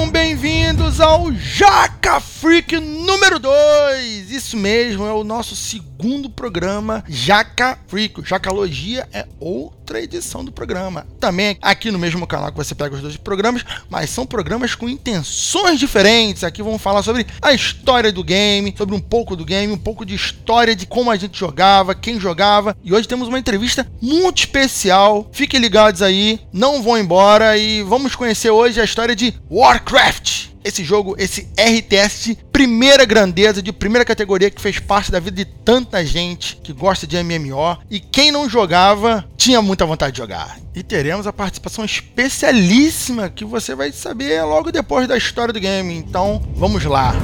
Sejam bem-vindos ao Jaca Freak número 2. Isso mesmo, é o nosso segundo programa Jaca Freak. Jacalogia é outra edição do programa. Também aqui no mesmo canal que você pega os dois programas, mas são programas com intenções diferentes. Aqui vamos falar sobre a história do game, sobre um pouco do game, um pouco de história de como a gente jogava, quem jogava. E hoje temos uma entrevista muito especial. Fiquem ligados aí, não vão embora e vamos conhecer hoje a história de Warcraft. Esse jogo, esse RTS de primeira grandeza, de primeira categoria que fez parte da vida de tanta gente que gosta de MMO e quem não jogava tinha muita vontade de jogar. E teremos a participação especialíssima que você vai saber logo depois da história do game. Então, vamos lá.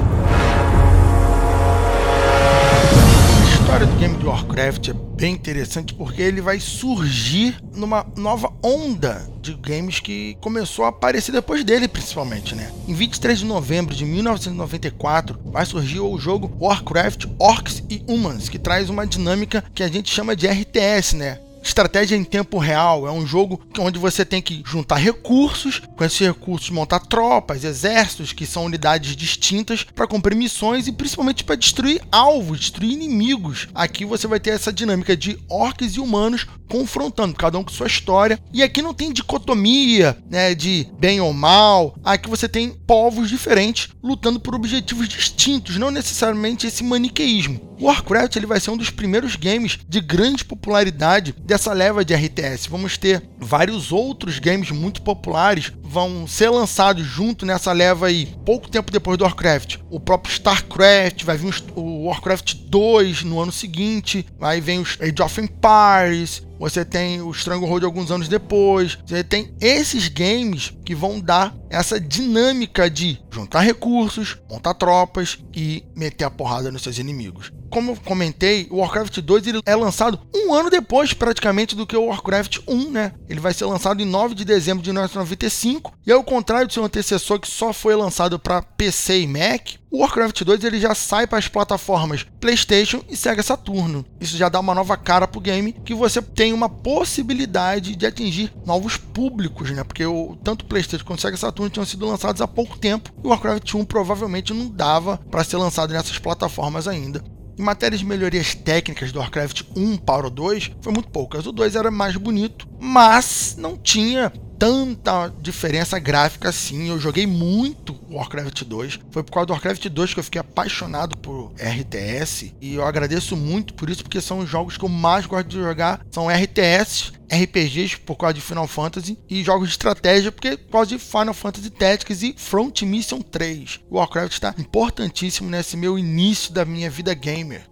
História do game de Warcraft é bem interessante porque ele vai surgir numa nova onda de games que começou a aparecer depois dele, principalmente, né? Em 23 de novembro de 1994 vai surgir o jogo Warcraft Orcs e Humans, que traz uma dinâmica que a gente chama de RTS, né? Estratégia em tempo real é um jogo onde você tem que juntar recursos, com esses recursos montar tropas, exércitos, que são unidades distintas, para cumprir missões e principalmente para destruir alvos, destruir inimigos. Aqui você vai ter essa dinâmica de orcs e humanos confrontando, cada um com sua história. E aqui não tem dicotomia né, de bem ou mal. Aqui você tem povos diferentes lutando por objetivos distintos, não necessariamente esse maniqueísmo. Warcraft ele vai ser um dos primeiros games de grande popularidade dessa leva de RTS. Vamos ter vários outros games muito populares vão ser lançados junto nessa leva aí, pouco tempo depois do Warcraft. O próprio StarCraft, vai vir o Warcraft 2 no ano seguinte, aí vem os Age of Empires, você tem o Stranglehold alguns anos depois. Você tem esses games que vão dar essa dinâmica de juntar recursos, montar tropas e meter a porrada nos seus inimigos. Como eu comentei, o Warcraft 2 ele é lançado um ano depois, praticamente, do que o Warcraft 1, né? Ele vai ser lançado em 9 de dezembro de 1995. E ao contrário do seu antecessor, que só foi lançado para PC e Mac, o Warcraft 2 ele já sai para as plataformas PlayStation e Sega Saturno. Isso já dá uma nova cara pro game, que você tem uma possibilidade de atingir novos públicos, né? Porque o, tanto PlayStation quanto Sega Saturno tinham sido lançados há pouco tempo e o Warcraft 1 provavelmente não dava para ser lançado nessas plataformas ainda. Em matéria de melhorias técnicas do Warcraft 1 para o 2, foi muito poucas. O 2 era mais bonito, mas não tinha tanta diferença gráfica assim. Eu joguei muito Warcraft 2. Foi por causa do Warcraft 2 que eu fiquei apaixonado por RTS. E eu agradeço muito por isso, porque são os jogos que eu mais gosto de jogar. São RTS, RPGs por causa de Final Fantasy e jogos de estratégia porque por causa de Final Fantasy Tactics e Front Mission 3. O Warcraft está importantíssimo nesse meu início da minha vida gamer.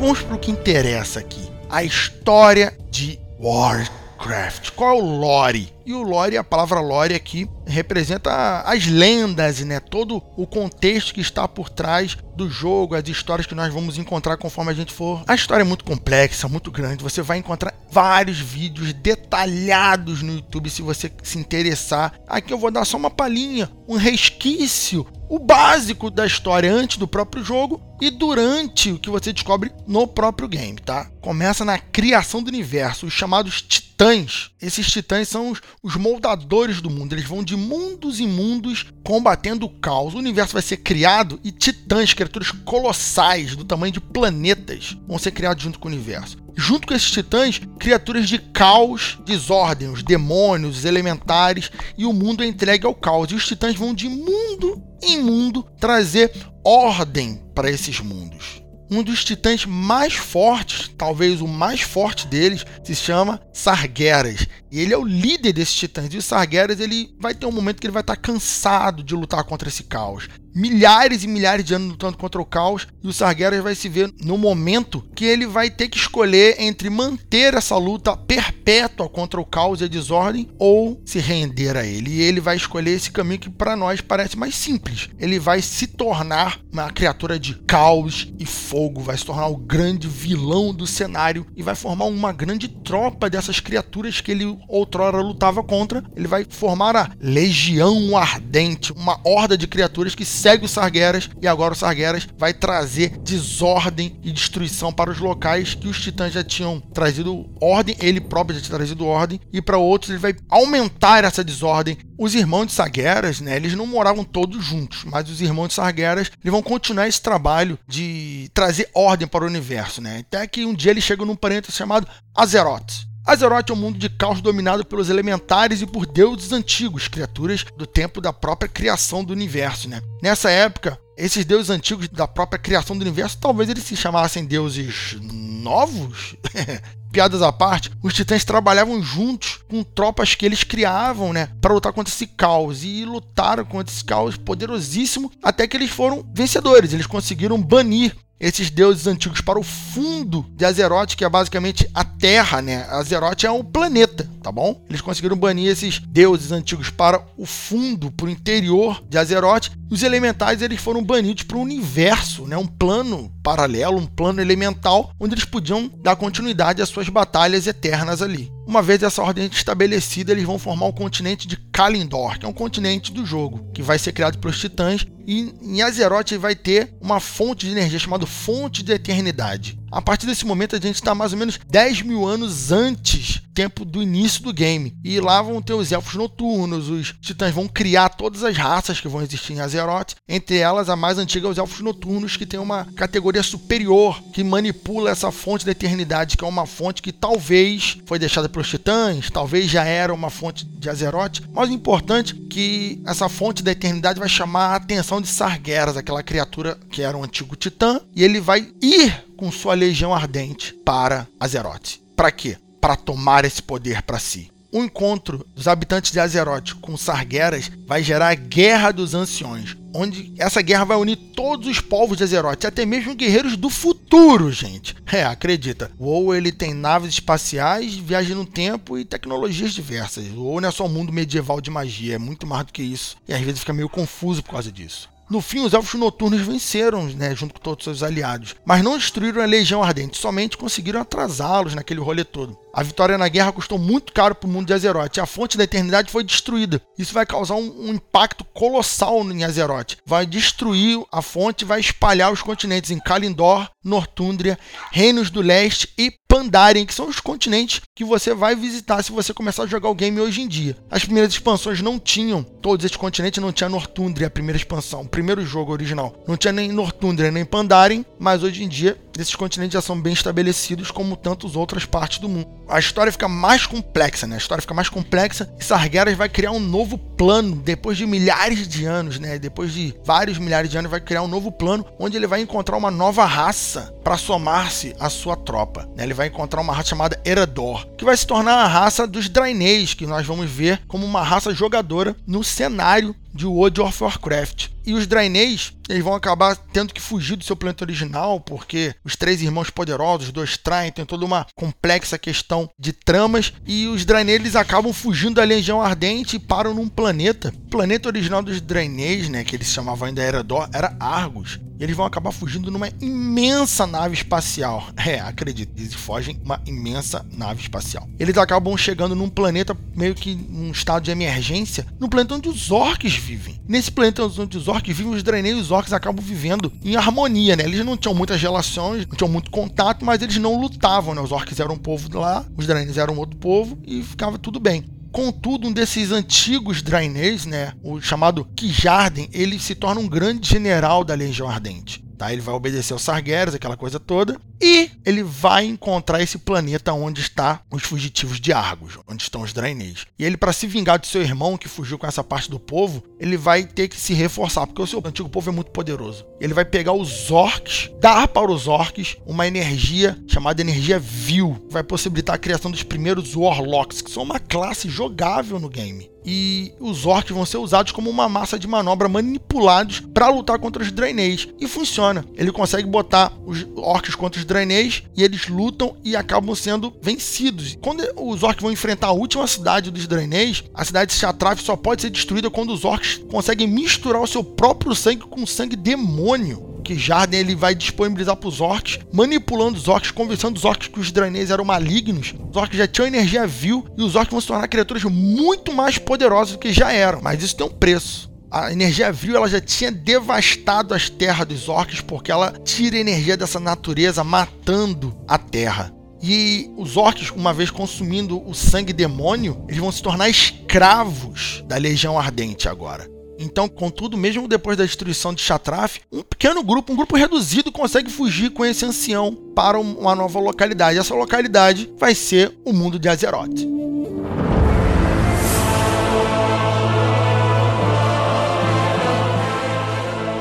Vamos para o que interessa aqui: a história de Warcraft. Qual é o lore? E o lore, a palavra lore aqui, representa as lendas, né? Todo o contexto que está por trás do jogo, as histórias que nós vamos encontrar conforme a gente for. A história é muito complexa, muito grande. Você vai encontrar vários vídeos detalhados no YouTube se você se interessar. Aqui eu vou dar só uma palhinha, um resquício, o básico da história antes do próprio jogo e durante o que você descobre no próprio game, tá? Começa na criação do universo, os chamados titãs. Esses titãs são os, os moldadores do mundo. Eles vão de mundos em mundos combatendo o caos. O universo vai ser criado e titãs, criaturas colossais do tamanho de planetas, vão ser criados junto com o universo. Junto com esses titãs, criaturas de caos, desordem, os demônios, os elementares, e o mundo é entregue ao caos. E os titãs vão de mundo em mundo trazer ordem para esses mundos um dos titãs mais fortes, talvez o mais forte deles, se chama Sargeras. E ele é o líder desses titãs. E o Sargeras ele vai ter um momento que ele vai estar cansado de lutar contra esse caos milhares e milhares de anos lutando contra o caos e o Sargeras vai se ver no momento que ele vai ter que escolher entre manter essa luta perpétua contra o caos e a desordem ou se render a ele. E ele vai escolher esse caminho que para nós parece mais simples. Ele vai se tornar uma criatura de caos e fogo, vai se tornar o grande vilão do cenário e vai formar uma grande tropa dessas criaturas que ele outrora lutava contra. Ele vai formar a Legião Ardente, uma horda de criaturas que persegue os Sargeras e agora os Sargeras vai trazer desordem e destruição para os locais que os titãs já tinham trazido ordem, ele próprio já tinha trazido ordem, e para outros ele vai aumentar essa desordem. Os irmãos de Sargeras, né, eles não moravam todos juntos, mas os irmãos de Sargeras eles vão continuar esse trabalho de trazer ordem para o universo, né? Até que um dia eles chegam num planeta chamado Azeroth. Azeroth é um mundo de caos dominado pelos elementares e por deuses antigos, criaturas do tempo da própria criação do universo, né? Nessa época, esses deuses antigos da própria criação do universo, talvez eles se chamassem deuses novos? Piadas à parte, os titãs trabalhavam juntos com tropas que eles criavam, né, para lutar contra esse caos e lutaram contra esse caos poderosíssimo até que eles foram vencedores. Eles conseguiram banir esses deuses antigos para o fundo de Azeroth, que é basicamente a Terra, né? Azeroth é um planeta, tá bom? Eles conseguiram banir esses deuses antigos para o fundo, para o interior de Azeroth. Os elementais eles foram banidos para o universo, né? Um plano paralelo, um plano elemental, onde eles podiam dar continuidade às suas batalhas eternas ali. Uma vez essa ordem estabelecida, eles vão formar o continente de Kalindor, que é um continente do jogo, que vai ser criado pelos titãs, e em Azeroth vai ter uma fonte de energia chamada Fonte de Eternidade. A partir desse momento, a gente está mais ou menos 10 mil anos antes tempo do início do game. E lá vão ter os elfos noturnos, os titãs vão criar todas as raças que vão existir em Azeroth. Entre elas, a mais antiga é os elfos noturnos, que tem uma categoria superior que manipula essa fonte da eternidade, que é uma fonte que talvez foi deixada pelos titãs, talvez já era uma fonte de Azeroth. Mas o importante é que essa fonte da eternidade vai chamar a atenção de Sargeras, aquela criatura que era um antigo titã, e ele vai ir com sua legião ardente para Azeroth. Para quê? Para tomar esse poder para si. O encontro dos habitantes de Azeroth com Sargeras vai gerar a Guerra dos Anciões, onde essa guerra vai unir todos os povos de Azeroth, até mesmo guerreiros do futuro, gente. É, acredita. O WoW ele tem naves espaciais, viagem no tempo e tecnologias diversas. O WoW não é só um mundo medieval de magia, é muito mais do que isso. E às vezes fica meio confuso por causa disso. No fim, os elfos noturnos venceram, né, junto com todos os seus aliados, mas não destruíram a Legião Ardente, somente conseguiram atrasá-los naquele rolê todo. A vitória na guerra custou muito caro para o mundo de Azeroth. A fonte da eternidade foi destruída. Isso vai causar um, um, impacto colossal em Azeroth. Vai destruir a fonte, vai espalhar os continentes em Kalindor, Nortúndria, Reinos do Leste e Pandaren, que são os continentes que você vai visitar se você começar a jogar o game hoje em dia. As primeiras expansões não tinham todos esses continentes, não tinha Nortúndria, a primeira expansão, o primeiro jogo original. Não tinha nem Nortúndria nem Pandaren, mas hoje em dia esses continentes já são bem estabelecidos como tantas outras partes do mundo. A história fica mais complexa, né? A história fica mais complexa e Sargeras vai criar um novo plano depois de milhares de anos, né? Depois de vários milhares de anos vai criar um novo plano onde ele vai encontrar uma nova raça para somar-se à sua tropa. Né? Ele vai encontrar uma raça chamada Erador, que vai se tornar a raça dos Draenês, que nós vamos ver como uma raça jogadora no cenário de World of Warcraft. E os Draenês, eles vão acabar tendo que fugir do seu planeta original, porque os três irmãos poderosos, os dois traem, tem toda uma complexa questão de tramas, e os Draenês eles acabam fugindo da Legião Ardente e param num planeta. O planeta original dos Draenês, né, que eles chamavam ainda Eredor, era Argus. E eles vão acabar fugindo numa imensa nave espacial. É, acredito, eles fogem uma imensa nave espacial. Eles acabam chegando num planeta meio que num estado de emergência, no planeta onde os orcs vivem. Nesse planeta onde os orcs vivem, os Draenei e os orcs acabam vivendo em harmonia, né? Eles não tinham muitas relações, não tinham muito contato, mas eles não lutavam, né? Os orcs eram um povo lá, os Draenei eram outro povo e ficava tudo bem. Contudo, um desses antigos Draenês, né, o chamado Kijarden, ele se torna um grande general da Legião Ardente. Tá? Ele vai obedecer aos Sargeras, aquela coisa toda, e ele vai encontrar esse planeta onde está os fugitivos de Argos, onde estão os Draenês. E ele, para se vingar de seu irmão que fugiu com essa parte do povo, ele vai ter que se reforçar, porque o seu antigo povo é muito poderoso. Ele vai pegar os orcs, dar para os orcs uma energia chamada energia vil, que vai possibilitar a criação dos primeiros Warlocks, que são uma classe jogável no game e os orcs vão ser usados como uma massa de manobra manipulados para lutar contra os Draenês. E funciona. Ele consegue botar os orcs contra os Draenês e eles lutam e acabam sendo vencidos. Quando os orcs vão enfrentar a última cidade dos Draenês, a cidade de Shatraf só pode ser destruída quando os orcs conseguem misturar o seu próprio sangue com sangue demônio que Jarden ele vai disponibilizar para os orcs, manipulando os orcs, convencendo os orcs que os Draenês eram malignos. Os orcs já tinham energia vil e os orcs vão se tornar criaturas muito mais poderosas do que já eram. Mas isso tem um preço. A energia Vril ela já tinha devastado as terras dos orcs porque ela tira energia dessa natureza matando a terra. E os orcs, uma vez consumindo o sangue demônio, eles vão se tornar escravos da Legião Ardente agora. Então, contudo, mesmo depois da destruição de Chatraf, um pequeno grupo, um grupo reduzido, consegue fugir com esse ancião para uma nova localidade. Essa localidade vai ser o mundo de Azeroth.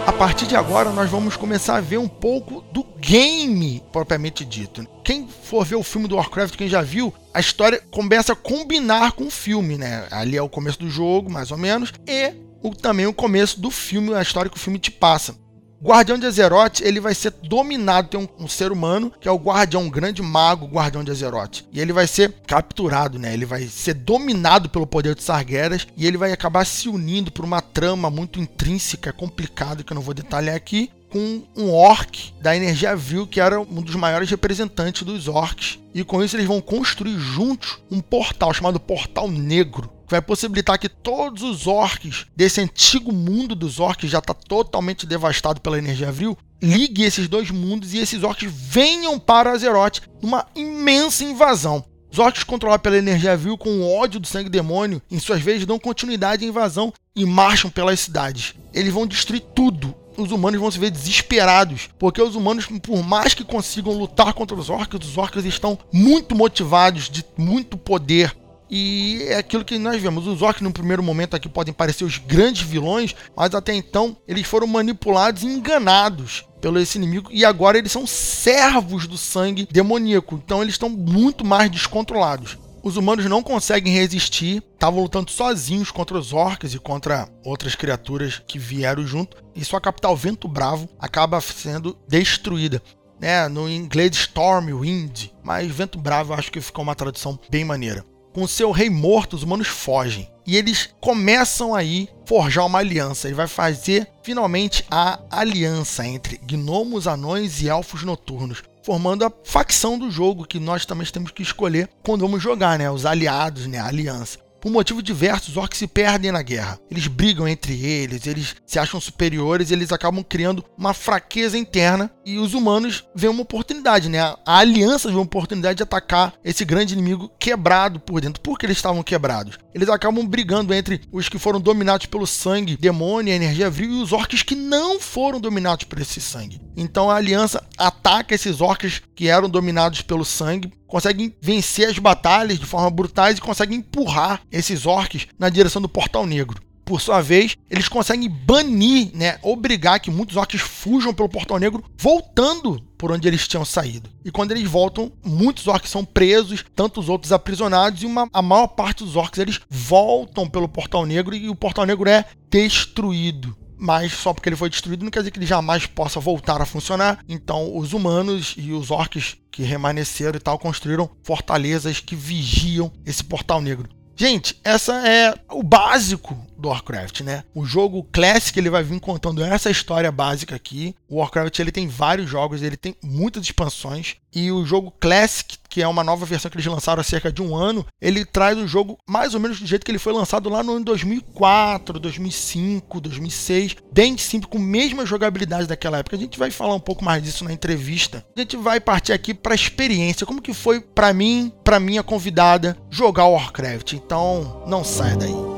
A partir de agora, nós vamos começar a ver um pouco do game propriamente dito. Quem for ver o filme do Warcraft, quem já viu, a história começa a combinar com o filme, né? Ali é o começo do jogo, mais ou menos, e o, também o começo do filme, a história que o filme te passa. Guardião de Azeroth, ele vai ser dominado, tem um, um, ser humano, que é o Guardião, um grande mago, Guardião de Azeroth. E ele vai ser capturado, né? Ele vai ser dominado pelo poder de Sargeras e ele vai acabar se unindo por uma trama muito intrínseca, complicada, que eu não vou detalhar aqui, com um orc da Energia Vil, que era um dos maiores representantes dos orcs. E com isso eles vão construir juntos um portal chamado Portal Negro, que vai possibilitar que todos os orcs desse antigo mundo dos orcs já está totalmente devastado pela energia vril, ligue esses dois mundos e esses orcs venham para Azeroth numa imensa invasão. Os orcs controlados pela energia vil com ódio do sangue demônio, em suas vezes dão continuidade à invasão e marcham pelas cidades. Eles vão destruir tudo. Os humanos vão se ver desesperados, porque os humanos, por mais que consigam lutar contra os orcs, os orcs estão muito motivados, de muito poder, e é aquilo que nós vemos. Os orcs, no primeiro momento, aqui podem parecer os grandes vilões, mas até então eles foram manipulados e enganados pelo esse inimigo e agora eles são servos do sangue demoníaco. Então eles estão muito mais descontrolados. Os humanos não conseguem resistir, estavam lutando sozinhos contra os orcs e contra outras criaturas que vieram junto, e sua capital Vento Bravo acaba sendo destruída. Né, no inglês Stormwind, mas Vento Bravo acho que ficou uma tradução bem maneira com seu rei morto, os humanos fogem. E eles começam aí forjar uma aliança. Ele vai fazer finalmente a aliança entre gnomos, anões e elfos noturnos, formando a facção do jogo que nós também temos que escolher quando vamos jogar, né? Os aliados, né? A aliança. Por motivos diversos, os orcs se perdem na guerra. Eles brigam entre eles, eles se acham superiores, eles acabam criando uma fraqueza interna e os humanos veem uma oportunidade, né? A aliança vê uma oportunidade de atacar esse grande inimigo quebrado por dentro. Por que eles estavam quebrados? Eles acabam brigando entre os que foram dominados pelo sangue, demônio, energia vril e os orcs que não foram dominados por esse sangue. Então a aliança ataca esses orcs que eram dominados pelo sangue conseguem vencer as batalhas de forma brutais e conseguem empurrar esses orcs na direção do Portal Negro. Por sua vez, eles conseguem banir, né, obrigar que muitos orcs fujam pelo Portal Negro, voltando por onde eles tinham saído. E quando eles voltam, muitos orcs são presos, tantos outros aprisionados, e uma, a maior parte dos orcs eles voltam pelo Portal Negro e o Portal Negro é destruído mas só porque ele foi destruído não quer dizer que ele jamais possa voltar a funcionar. Então, os humanos e os orcs que remanesceram e tal construíram fortalezas que vigiam esse portal negro. Gente, essa é o básico do Warcraft, né? O jogo Classic ele vai vir contando essa história básica aqui. O Warcraft ele tem vários jogos, ele tem muitas expansões e o jogo Classic, que é uma nova versão que eles lançaram há cerca de um ano, ele traz o jogo mais ou menos do jeito que ele foi lançado lá no ano 2004, 2005, 2006, bem simples, com a mesma jogabilidade daquela época. A gente vai falar um pouco mais disso na entrevista. A gente vai partir aqui para a experiência, como que foi para mim, para minha convidada, jogar Warcraft. Então, não saia daí.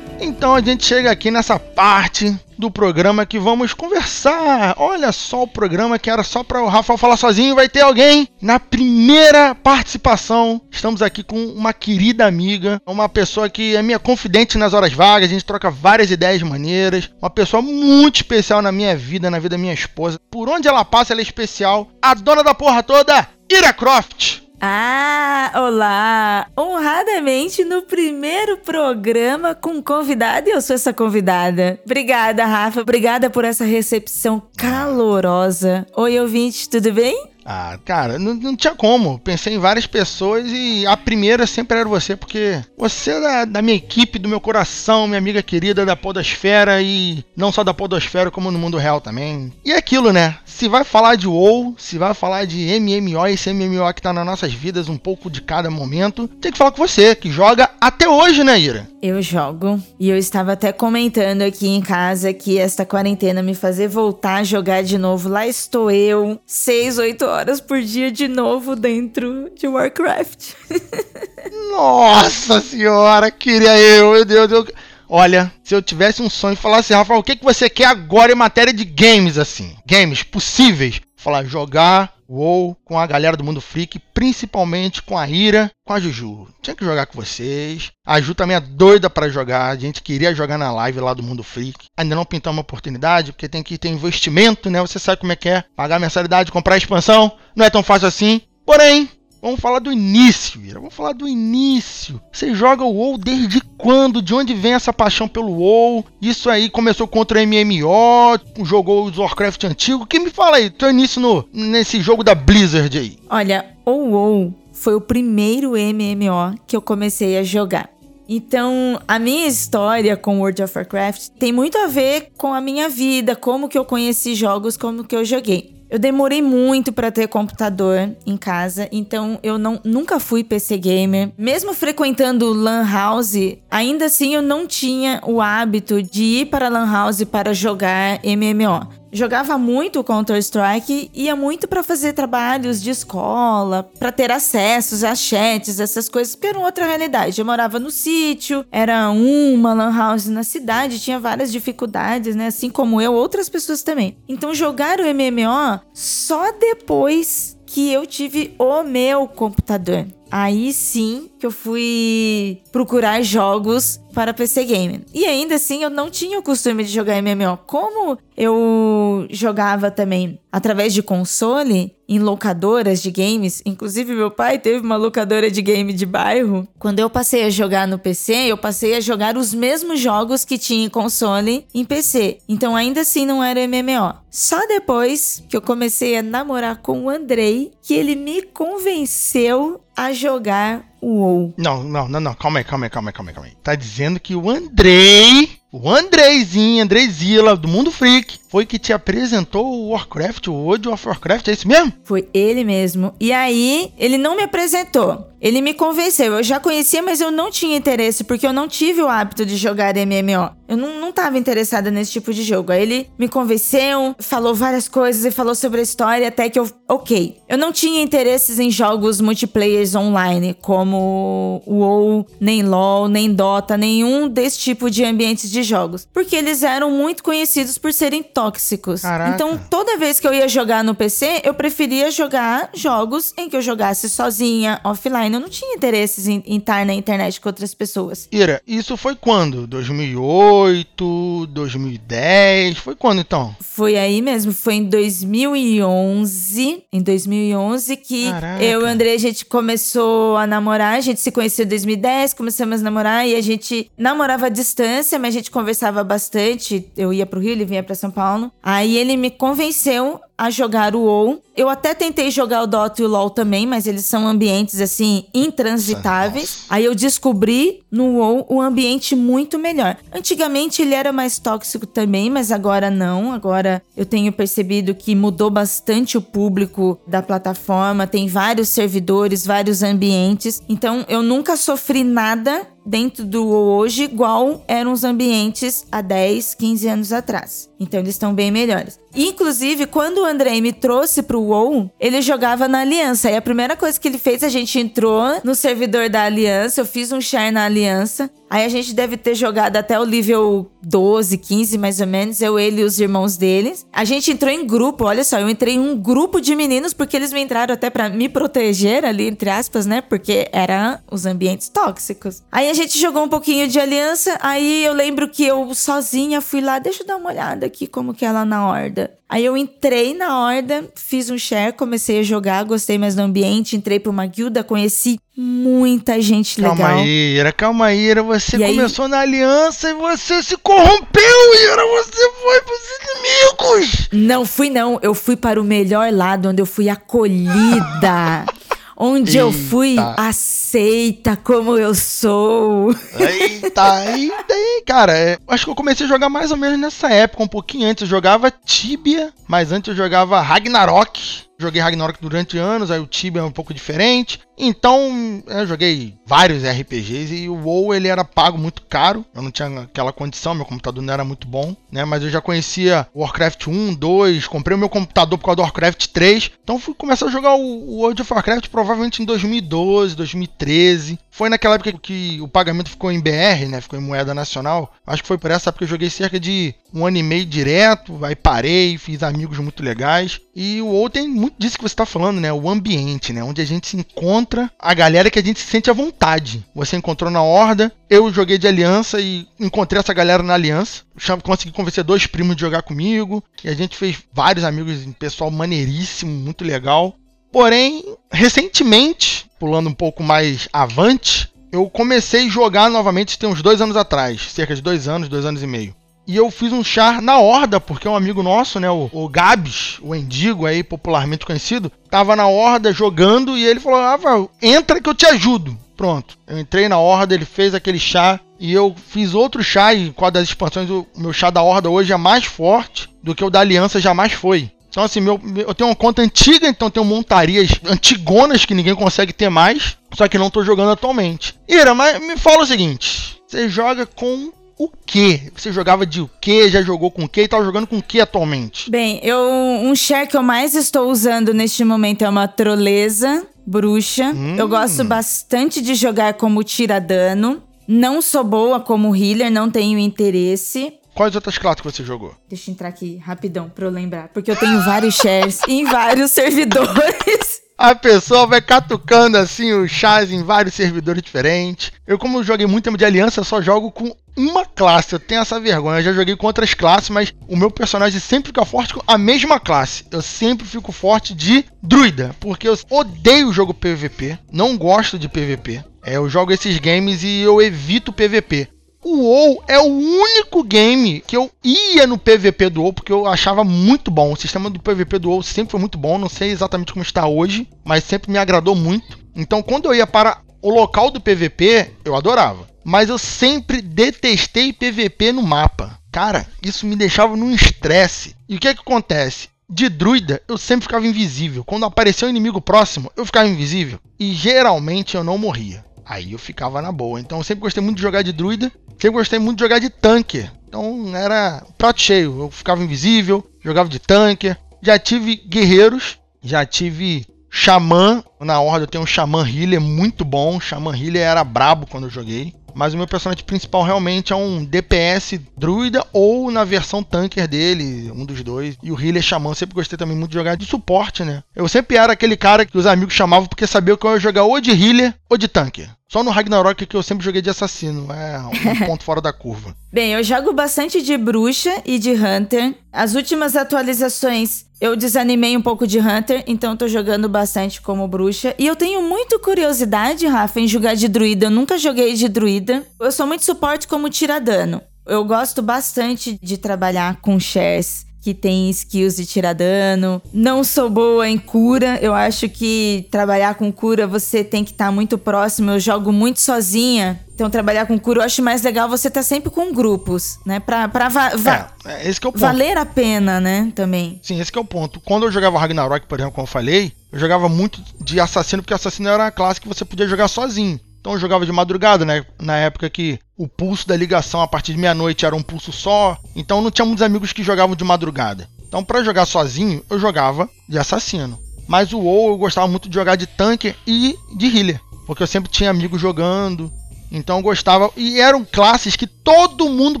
Então a gente chega aqui nessa parte do programa que vamos conversar. Olha só o programa que era só para o Rafael falar sozinho, vai ter alguém na primeira participação. Estamos aqui com uma querida amiga, uma pessoa que é minha confidente nas horas vagas, a gente troca várias ideias maneiras, uma pessoa muito especial na minha vida, na vida da minha esposa. Por onde ela passa, ela é especial. A dona da porra toda, Ira Croft. Ah, olá! Honradamente no primeiro programa com convidada e eu sou essa convidada. Obrigada, Rafa. Obrigada por essa recepção calorosa. Oi, ouvinte, tudo bem? Ah, cara, não, não tinha como. Pensei em várias pessoas e a primeira sempre era você, porque você é da, da minha equipe, do meu coração, minha amiga querida da Podosfera e não só da Podosfera, como no mundo real também. E é aquilo, né? Se vai falar de WoW, se vai falar de MMO, esse MMO que tá nas nossas vidas, um pouco de cada momento, tem que falar com você, que joga até hoje, né, Ira? Eu jogo. E eu estava até comentando aqui em casa que esta quarentena me fazer voltar a jogar de novo. Lá estou eu, 6, 8 horas por dia de novo dentro de Warcraft. Nossa senhora, queria eu, meu Deus, Deus. Olha, se eu tivesse um sonho e falasse, Rafael, o que, que você quer agora em matéria de games, assim? Games possíveis. Falar, jogar WoW com a galera do Mundo Freak, principalmente com a Ira, com a Juju. Tinha que jogar com vocês. A Ju também é doida para jogar. A gente queria jogar na live lá do Mundo Freak. Ainda não pintou uma oportunidade, porque tem que ter investimento, né? Você sabe como é que é. Pagar mensalidade, comprar expansão. Não é tão fácil assim. Porém, Vamos falar do início, Ira. Vamos falar do início. Você joga o WoW desde quando? De onde vem essa paixão pelo WoW? Isso aí começou contra o MMO, jogou os Warcraft antigo. Que me fala aí, teu início no, nesse jogo da Blizzard aí. Olha, o WoW foi o primeiro MMO que eu comecei a jogar. Então, a minha história com World of Warcraft tem muito a ver com a minha vida, como que eu conheci jogos, como que eu joguei. Eu demorei muito para ter computador em casa, então eu não, nunca fui PC gamer. Mesmo frequentando LAN house, ainda assim eu não tinha o hábito de ir para LAN house para jogar MMO. Jogava muito Counter-Strike, ia muito para fazer trabalhos de escola, para ter acessos a chats, essas coisas, porque era outra realidade. Eu morava no sítio, era uma lan house na cidade, tinha várias dificuldades, né? Assim como eu, outras pessoas também. Então jogar o MMO só depois que eu tive o meu computador. Aí sim que eu fui procurar jogos para PC Game. E ainda assim eu não tinha o costume de jogar MMO. Como eu jogava também através de console, em locadoras de games, inclusive meu pai teve uma locadora de game de bairro. Quando eu passei a jogar no PC, eu passei a jogar os mesmos jogos que tinha em console em PC. Então ainda assim não era MMO. Só depois que eu comecei a namorar com o Andrei, que ele me convenceu a jogar o WoW. Não, não, não, não. Calma aí, calma aí, calma aí, calma aí, calma aí. Tá dizendo que o Andrei, o Andreizinho, Andreizila, do Mundo Freak, foi que te apresentou o Warcraft, o World of Warcraft, é isso mesmo? Foi ele mesmo. E aí, ele não me apresentou. Ele me convenceu. Eu já conhecia, mas eu não tinha interesse, porque eu não tive o hábito de jogar MMO. Eu não, não tava interessada nesse tipo de jogo. Aí ele me convenceu, falou várias coisas e falou sobre a história, até que eu. Ok. Eu não tinha interesses em jogos multiplayers online, como WoW, nem LoL, nem Dota, nenhum desse tipo de ambientes de jogos. Porque eles eram muito conhecidos por serem tóxicos. Caraca. Então, toda vez que eu ia jogar no PC, eu preferia jogar jogos em que eu jogasse sozinha, offline. Eu não tinha interesses em, em estar na internet com outras pessoas. Ira, isso foi quando? 2008, 2010? Foi quando então? Foi aí mesmo, foi em 2011. Em 2011 que Caraca. eu e o André, a gente começou a namorar. A gente se conheceu em 2010, começamos a namorar e a gente namorava à distância, mas a gente conversava bastante. Eu ia pro Rio, ele vinha pra São Paulo. Aí ele me convenceu a jogar o WoW. Eu até tentei jogar o Dota e o LoL também, mas eles são ambientes assim intransitáveis. Aí eu descobri no WoW um ambiente muito melhor. Antigamente ele era mais tóxico também, mas agora não. Agora eu tenho percebido que mudou bastante o público da plataforma, tem vários servidores, vários ambientes. Então eu nunca sofri nada dentro do WoW hoje igual eram os ambientes há 10, 15 anos atrás. Então eles estão bem melhores. Inclusive, quando o Andrei me trouxe pro WoW, ele jogava na Aliança. E a primeira coisa que ele fez, a gente entrou no servidor da Aliança, eu fiz um share na Aliança. Aí a gente deve ter jogado até o nível 12, 15 mais ou menos, eu, ele e os irmãos deles. A gente entrou em grupo, olha só, eu entrei em um grupo de meninos porque eles me entraram até pra me proteger ali, entre aspas, né? Porque eram os ambientes tóxicos. Aí a gente jogou um pouquinho de aliança, aí eu lembro que eu sozinha fui lá, deixa eu dar uma olhada aqui como que é lá na horda. Aí eu entrei na horda, fiz um share, comecei a jogar, gostei mais do ambiente, entrei pra uma guilda, conheci muita gente legal. Calma aí, Ira, calma aí, Ira. Você E aí- começou na aliança e você se corrompeu, Ira. Você foi pros amigos! Não fui, não. Eu fui para o melhor lado, onde eu fui acolhida. onde Eita. eu fui aceita como eu sou. Eita, eita, cara, é, acho que eu comecei a jogar mais ou menos nessa época, um pouquinho antes. Eu jogava Tibia, mas antes eu jogava Ragnarok. Joguei Ragnarok durante anos, aí o Tibia é um pouco diferente. Então, eu joguei vários RPGs e o WoW ele era pago muito caro. Eu não tinha aquela condição, meu computador não era muito bom, né? Mas eu já conhecia Warcraft 1, 2, comprei o meu computador por causa do Warcraft 3. Então fui começar a jogar o World of Warcraft provavelmente em 2012, 2013. Foi naquela época que o pagamento ficou em BR, né? Ficou em moeda nacional. Acho que foi por essa época que eu joguei cerca de um ano e meio direto. Aí parei, fiz amigos muito legais. E o WoW tem muito disso que você está falando, né? O ambiente, né? Onde a gente se encontra, a galera que a gente se sente à vontade. Você encontrou na Horda, eu joguei de aliança e encontrei essa galera na aliança. Consegui convencer dois primos de jogar comigo. E a gente fez vários amigos, pessoal maneiríssimo, muito legal. Porém, recentemente, pulando um pouco mais avante, eu comecei a jogar novamente tem uns dois anos atrás, cerca de dois anos, dois anos e meio. E eu fiz um char na horda, porque um amigo nosso, né, o, o Gabs, o Endigo aí, popularmente conhecido, tava na horda jogando e ele falou: Rafael, entra que eu te ajudo. Pronto. Eu entrei na horda, ele fez aquele chá e eu fiz outro chá e com a das expansões, o meu chá da horda hoje é mais forte do que o da aliança jamais foi. Então, assim, meu, eu tenho uma conta antiga, então tenho montarias antigonas que ninguém consegue ter mais, só que não tô jogando atualmente. Ira, mas me fala o seguinte: você joga com o que? Você jogava de o que? Já jogou com o que? E tá jogando com o que atualmente? Bem, eu um share que eu mais estou usando neste momento é uma troleza bruxa. Hum. Eu gosto bastante de jogar como tiradano. Não sou boa como healer, não tenho interesse. Quais outras classes que você jogou? Deixa eu entrar aqui rapidão pra eu lembrar. Porque eu tenho vários shares em vários servidores. A pessoa vai catucando assim os chás em vários servidores diferentes. Eu, como joguei muito tempo de aliança, só jogo com uma classe. Eu tenho essa vergonha. Eu já joguei com outras classes, mas o meu personagem sempre fica forte com a mesma classe. Eu sempre fico forte de druida, porque eu odeio o jogo PVP. Não gosto de PVP. É, eu jogo esses games e eu evito PVP. O WoW é o único game que eu ia no PVP do WoW porque eu achava muito bom. O sistema do PVP do WoW sempre foi muito bom, não sei exatamente como está hoje, mas sempre me agradou muito. Então, quando eu ia para o local do PVP, eu adorava. Mas eu sempre detestei PVP no mapa. Cara, isso me deixava num estresse. E o que é que acontece? De druida, eu sempre ficava invisível. Quando aparecia um inimigo próximo, eu ficava invisível. E geralmente eu não morria. Aí eu ficava na boa. Então eu sempre gostei muito de jogar de druida. Sempre gostei muito de jogar de tanque. Então era prato cheio. Eu ficava invisível, jogava de tanque. Já tive guerreiros, já tive xamã. Na horda eu tenho um xamã healer muito bom. Xamã healer era brabo quando eu joguei. Mas o meu personagem principal realmente é um DPS druida ou na versão tanker dele, um dos dois. E o healer xamã, sempre gostei também muito de jogar de suporte, né? Eu sempre era aquele cara que os amigos chamavam porque sabia que eu ia jogar ou de healer ou de tanker. Só no Ragnarok que eu sempre joguei de assassino. É um ponto fora da curva. Bem, eu jogo bastante de bruxa e de hunter. As últimas atualizações eu desanimei um pouco de hunter, então tô jogando bastante como bruxa. E eu tenho muito curiosidade, Rafa, em jogar de druida. Eu nunca joguei de druida. Eu sou muito suporte como tiradano. Eu gosto bastante de trabalhar com shares que tem skills de tirar dano. Não sou boa em cura. Eu acho que trabalhar com cura você tem que estar tá muito próximo. Eu jogo muito sozinha. Então, trabalhar com cura, eu acho mais legal você estar tá sempre com grupos, né? Pra, pra va va é, é esse é o ponto. valer a pena, né? Também. Sim, esse é o ponto. Quando eu jogava Ragnarok, por exemplo, como eu falei, eu jogava muito de assassino, porque assassino era a classe que você podia jogar sozinho. Então eu jogava de madrugada, né? Na época que o pulso da ligação a partir de meia-noite era um pulso só. Então não tinha muitos amigos que jogavam de madrugada. Então para jogar sozinho, eu jogava de assassino. Mas o WoW eu gostava muito de jogar de tanque e de healer. Porque eu sempre tinha amigos jogando. Então eu gostava. E eram classes que todo mundo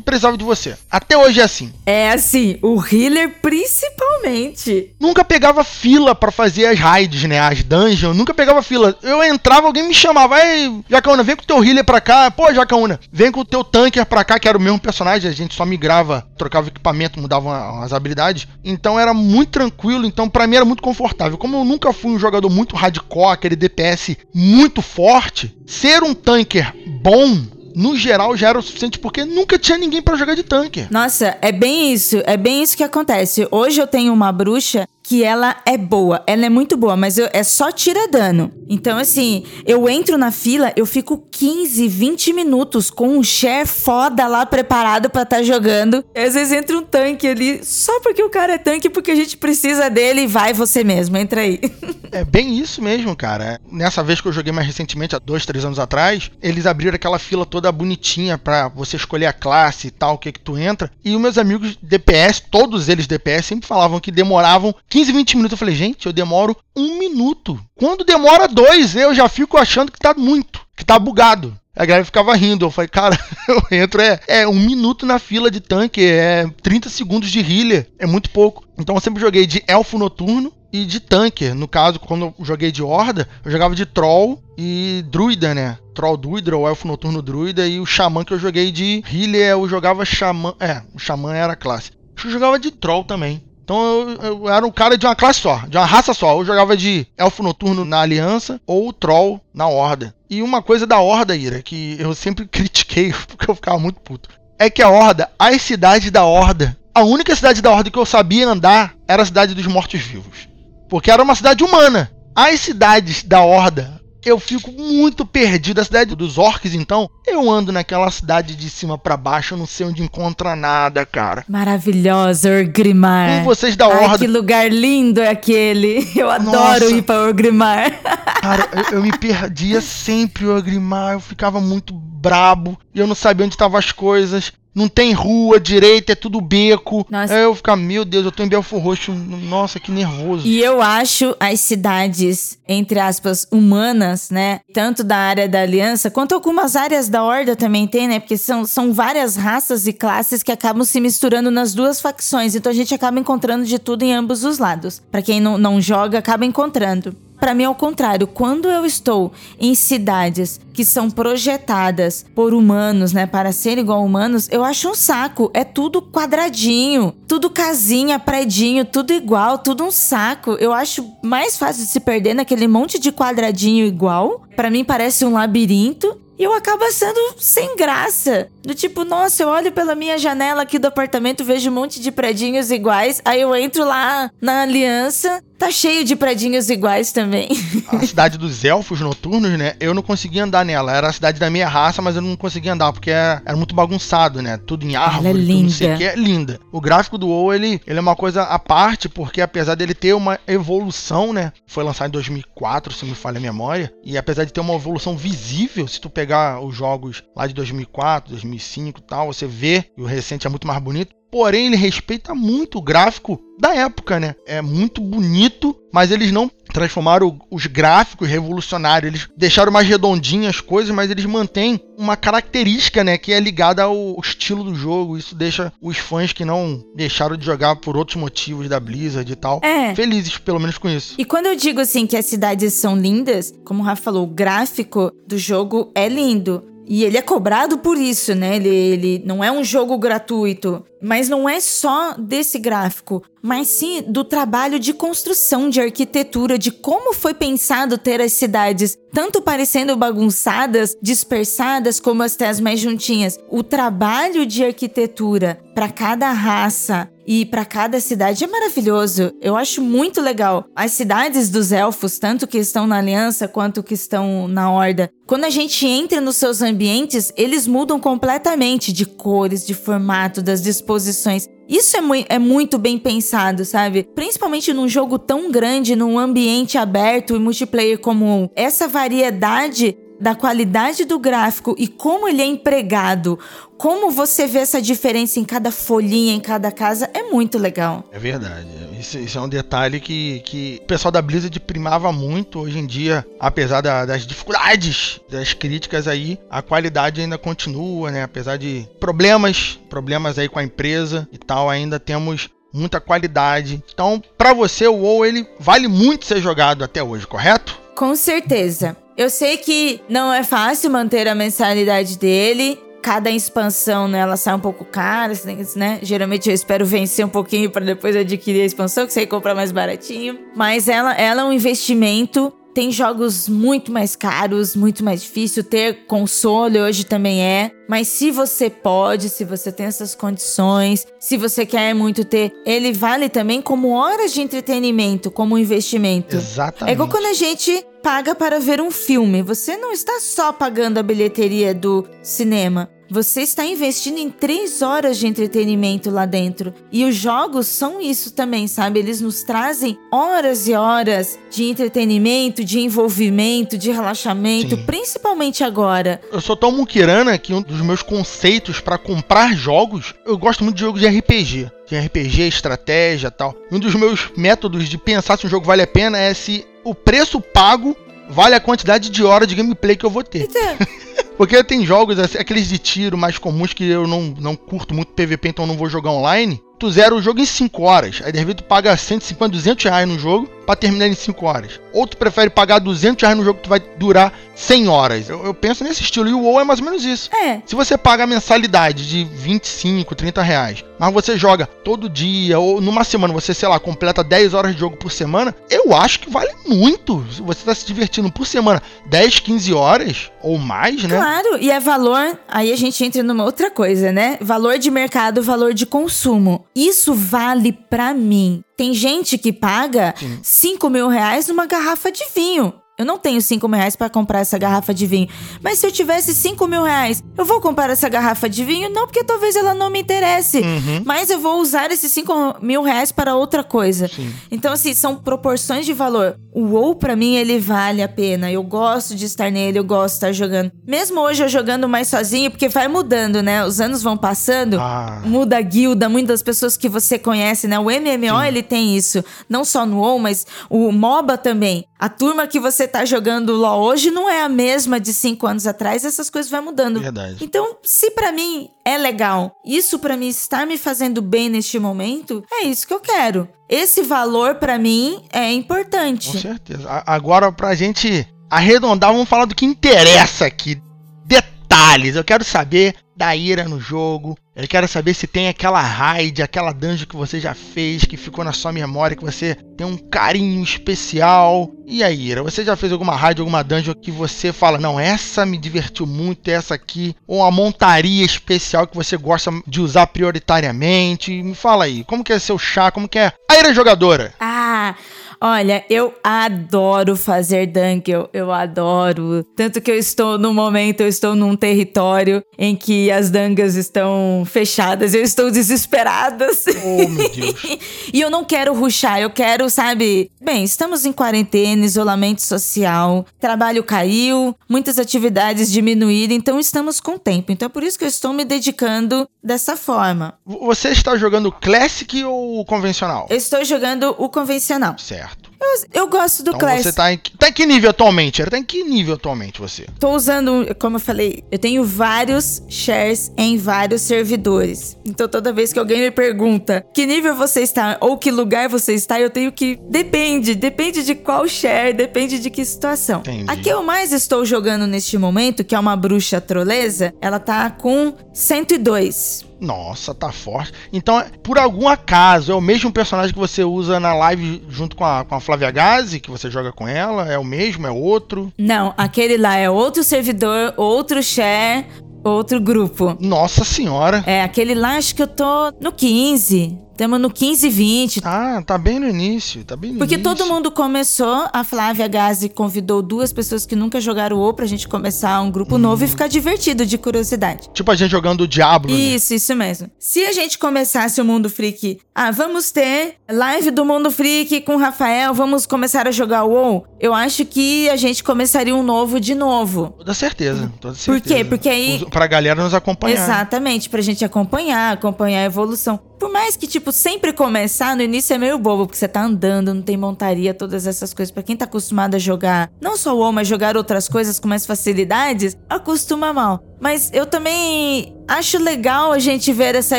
precisava de você. Até hoje é assim. É assim, o healer principalmente. Nunca pegava fila para fazer as raids, né? As dungeons. Nunca pegava fila. Eu entrava, alguém me chamava. Ei, Jacaúna, vem com o teu healer pra cá. Pô, Jacaúna, vem com o teu tanker pra cá, que era o mesmo personagem. A gente só migrava, trocava equipamento, mudava as habilidades. Então era muito tranquilo. Então para mim era muito confortável. Como eu nunca fui um jogador muito hardcore, aquele DPS muito forte, ser um tanker bom no geral já era o suficiente porque nunca tinha ninguém para jogar de tanque. Nossa, é bem isso, é bem isso que acontece. Hoje eu tenho uma bruxa que ela é boa, ela é muito boa, mas eu, é só tira dano. Então, assim, eu entro na fila, eu fico 15, 20 minutos com um share foda lá preparado para estar tá jogando. E às vezes entra um tanque ali, só porque o cara é tanque, porque a gente precisa dele, vai você mesmo, entra aí. É bem isso mesmo, cara. Nessa vez que eu joguei mais recentemente, há dois, três anos atrás, eles abriram aquela fila toda bonitinha pra você escolher a classe e tal, o que que tu entra. E os meus amigos DPS, todos eles DPS, sempre falavam que demoravam 15, 20 minutos. Eu falei, gente, eu demoro um minuto. Quando demora dois, eu já fico achando que tá muito, que tá bugado. A galera ficava rindo. Eu falei, cara, eu entro, é, é um minuto na fila de tanque, é 30 segundos de healer, é muito pouco. Então eu sempre joguei de elfo noturno e de tanque. No caso, quando eu joguei de horda, eu jogava de troll e druida, né? Troll druida, ou elfo noturno druida, e o xamã que eu joguei de healer, eu jogava xamã. É, o xamã era classe. Eu jogava de troll também. Então eu, eu, era um cara de uma classe só, de uma raça só. Eu jogava de elfo noturno na aliança ou troll na horda. E uma coisa da horda, Ira, que eu sempre critiquei, porque eu ficava muito puto, é que a horda, as cidades da horda, a única cidade da horda que eu sabia andar era a cidade dos mortos-vivos. Porque era uma cidade humana. As cidades da horda eu fico muito perdido. A cidade dos orcs, então, eu ando naquela cidade de cima para baixo, eu não sei onde encontra nada, cara. Maravilhosa, Orgrimmar. Com vocês da Horda. Ai, que lugar lindo é aquele. Eu adoro Nossa. ir pra Orgrimmar. Cara, eu, eu me perdia sempre, Orgrimmar. Eu ficava muito brabo e eu não sabia onde estavam as coisas não tem rua direita, é tudo beco. Nossa. Aí eu ficar, meu Deus, eu tô em Belfor Roxo. Nossa, que nervoso. E eu acho as cidades, entre aspas, humanas, né? Tanto da área da aliança, quanto algumas áreas da Horda também tem, né? Porque são, são várias raças e classes que acabam se misturando nas duas facções. Então a gente acaba encontrando de tudo em ambos os lados. Para quem não, não joga, acaba encontrando. Para mim, ao contrário, quando eu estou em cidades que são projetadas por humanos, né, para ser igual a humanos, eu acho um saco. É tudo quadradinho, tudo casinha, predinho, tudo igual, tudo um saco. Eu acho mais fácil de se perder naquele monte de quadradinho igual. Para mim parece um labirinto eu acabo sendo sem graça. Do tipo, nossa, eu olho pela minha janela aqui do apartamento, vejo um monte de predinhos iguais. Aí eu entro lá na aliança, tá cheio de predinhos iguais também. A cidade dos elfos noturnos, né? Eu não conseguia andar nela. Era a cidade da minha raça, mas eu não conseguia andar, porque era, era muito bagunçado, né? Tudo em árvore, Ela é linda. não sei o que. É linda. O gráfico do WoW, ele, ele é uma coisa à parte, porque apesar dele ter uma evolução, né? Foi lançado em 2004, se me falha a memória. E apesar de ter uma evolução visível, se tu pegar pegar os jogos lá de 2004, 2005 e tal, você vê que o recente é muito mais bonito. Porém, ele respeita muito o gráfico da época, né? É muito bonito, mas eles não transformaram os gráficos revolucionários. Eles deixaram mais redondinhas as coisas, mas eles mantêm uma característica, né? Que é ligada ao estilo do jogo. Isso deixa os fãs que não deixaram de jogar por outros motivos da Blizzard e tal é. felizes, pelo menos com isso. E quando eu digo assim que as cidades são lindas, como o Rafa falou, o gráfico do jogo é lindo. E ele é cobrado por isso, né? Ele, ele não é um jogo gratuito. Mas não é só desse gráfico, mas sim do trabalho de construção de arquitetura, de como foi pensado ter as cidades, tanto parecendo bagunçadas, dispersadas, como as terras mais juntinhas. O trabalho de arquitetura para cada raça e para cada cidade é maravilhoso. Eu acho muito legal. As cidades dos elfos, tanto que estão na aliança quanto que estão na horda, quando a gente entra nos seus ambientes, eles mudam completamente de cores, de formato, das disposições posições. Isso é, mu é muito bem pensado, sabe? Principalmente num jogo tão grande, num ambiente aberto e multiplayer comum. Essa variedade da qualidade do gráfico e como ele é empregado, como você vê essa diferença em cada folhinha, em cada casa, é muito legal. É verdade. Isso, isso, é um detalhe que, que o pessoal da Blizzard primava muito. Hoje em dia, apesar da, das dificuldades, das críticas aí, a qualidade ainda continua, né? Apesar de problemas, problemas aí com a empresa e tal, ainda temos muita qualidade. Então, para você, o WoW ele vale muito ser jogado até hoje, correto? Com certeza. Eu sei que não é fácil manter a mensalidade dele, cada expansão, né, ela sai um pouco cara, né? Geralmente eu espero vencer um pouquinho para depois adquirir a expansão, que você comprar mais baratinho. Mas ela, ela é um investimento tem jogos muito mais caros, muito mais difícil. Ter console hoje também é. Mas se você pode, se você tem essas condições, se você quer muito ter, ele vale também como horas de entretenimento, como investimento. Exatamente. É igual quando a gente paga para ver um filme. Você não está só pagando a bilheteria do cinema. Você está investindo em três horas de entretenimento lá dentro. E os jogos são isso também, sabe? Eles nos trazem horas e horas de entretenimento, de envolvimento, de relaxamento, Sim. principalmente agora. Eu sou tão muquirana que um dos meus conceitos pra comprar jogos, eu gosto muito de jogos de RPG. De RPG, estratégia e tal. Um dos meus métodos de pensar se um jogo vale a pena é se o preço pago vale a quantidade de horas de gameplay que eu vou ter. Então, Porque tem jogos, assim, aqueles de tiro mais comuns que eu não, não curto muito PVP, então não vou jogar online. Tu zera o jogo em 5 horas. Aí de repente tu paga 150, 200 reais no jogo pra terminar em 5 horas. Ou tu prefere pagar 200 reais no jogo que tu vai durar 100 horas. Eu, eu penso nesse estilo. E o WoW é mais ou menos isso. é. Se você paga a mensalidade de 25, 30 reais, mas você joga todo dia, ou numa semana você, sei lá, completa 10 horas de jogo por semana, eu acho que vale muito. Se você tá se divertindo por semana 10, 15 horas ou mais, né? Claro, e é valor. Aí a gente entra numa outra coisa, né? Valor de mercado, valor de consumo. Isso vale pra mim. Tem gente que paga Sim. 5 mil reais numa garrafa de vinho. Eu não tenho 5 mil reais pra comprar essa garrafa de vinho. Mas se eu tivesse 5 mil reais, eu vou comprar essa garrafa de vinho? Não, porque talvez ela não me interesse. Uhum. Mas eu vou usar esses 5 mil reais para outra coisa. Sim. Então, assim, são proporções de valor. O WoW, pra mim, ele vale a pena. Eu gosto de estar nele, eu gosto de estar jogando. Mesmo hoje eu jogando mais sozinho, porque vai mudando, né? Os anos vão passando. Ah. Muda a guilda, muitas pessoas que você conhece, né? O MMO, ele tem isso. Não só no WoW, mas o MOBA também. A turma que você tá jogando LoL hoje não é a mesma de cinco anos atrás. Essas coisas vão mudando. Verdade. Então, se pra mim é legal, isso pra mim estar me fazendo bem neste momento, é isso que eu quero. Esse valor pra mim é Com importante. certeza. A- Agora, pra gente arredondar, vamos falar do que interessa aqui. Detalhes. Eu quero saber da ira no jogo. Eu quero saber se tem aquela raid, aquela dungeon que você já fez, que ficou na sua memória, que você tem um carinho especial. E aí, Ira, você já fez alguma raid, alguma dungeon que você fala, não, essa me divertiu muito, essa aqui, ou uma montaria especial que você gosta de usar prioritariamente? Me fala aí, como que é seu chá, como que é a Ira jogadora? Ah, olha, eu adoro fazer dungeon, eu adoro. Tanto que eu estou no momento, eu estou num território em que as dungeons estão fechadas, eu estou desesperada. Oh, meu Deus. e eu não quero ruxar, eu quero, sabe? Bem, estamos em quarentena, isolamento social, trabalho caiu, muitas atividades diminuíram, então estamos com tempo. Então é por isso que eu estou me dedicando dessa forma. Você está jogando Classic ou convencional? Eu estou jogando o convencional. Certo. Eu, eu gosto do Então Classic. você tá em, tá em que nível atualmente? Ira? Tá em que nível atualmente você? Tô usando, como eu falei, eu tenho vários shares em vários servidores. Então toda vez que alguém me pergunta que nível você está ou que lugar você está, eu tenho que. Depende, depende de qual share, depende de que situação. Entendi. A que eu mais estou jogando neste momento, que é uma bruxa troleza, ela tá com 102. Nossa, tá forte. Então, por algum acaso, é o mesmo personagem que você usa na live junto com a, com a Flávia Gazi, que você joga com ela? É o mesmo? É outro? Não, aquele lá é outro servidor, outro share, outro grupo. Nossa senhora. É, aquele lá acho que eu tô no 15. Estamos no 15, 20. Ah, tá bem no início. Tá bem no Porque início. todo mundo começou, a Flávia Gazi convidou duas pessoas que nunca jogaram o pra gente começar um grupo novo e ficar divertido de curiosidade. Tipo a gente jogando o Diablo. né? Isso, isso mesmo. Se a gente começasse o Mundo Freak, ah, vamos ter live do Mundo Freak com o Rafael, vamos começar a jogar o WoW, eu acho que a gente começaria um novo de novo. Toda certeza. Toda Por certeza. quê? Porque aí- Pra galera nos acompanhar. Exatamente, pra gente acompanhar, acompanhar a evolução. Por mais que, tipo, sempre começar, no início é meio bobo, porque você tá andando, não tem montaria, todas essas coisas. Pra quem tá acostumado a jogar, não só o WoW, mas jogar outras coisas com mais facilidades, acostuma mal. Mas eu também acho legal a gente ver essa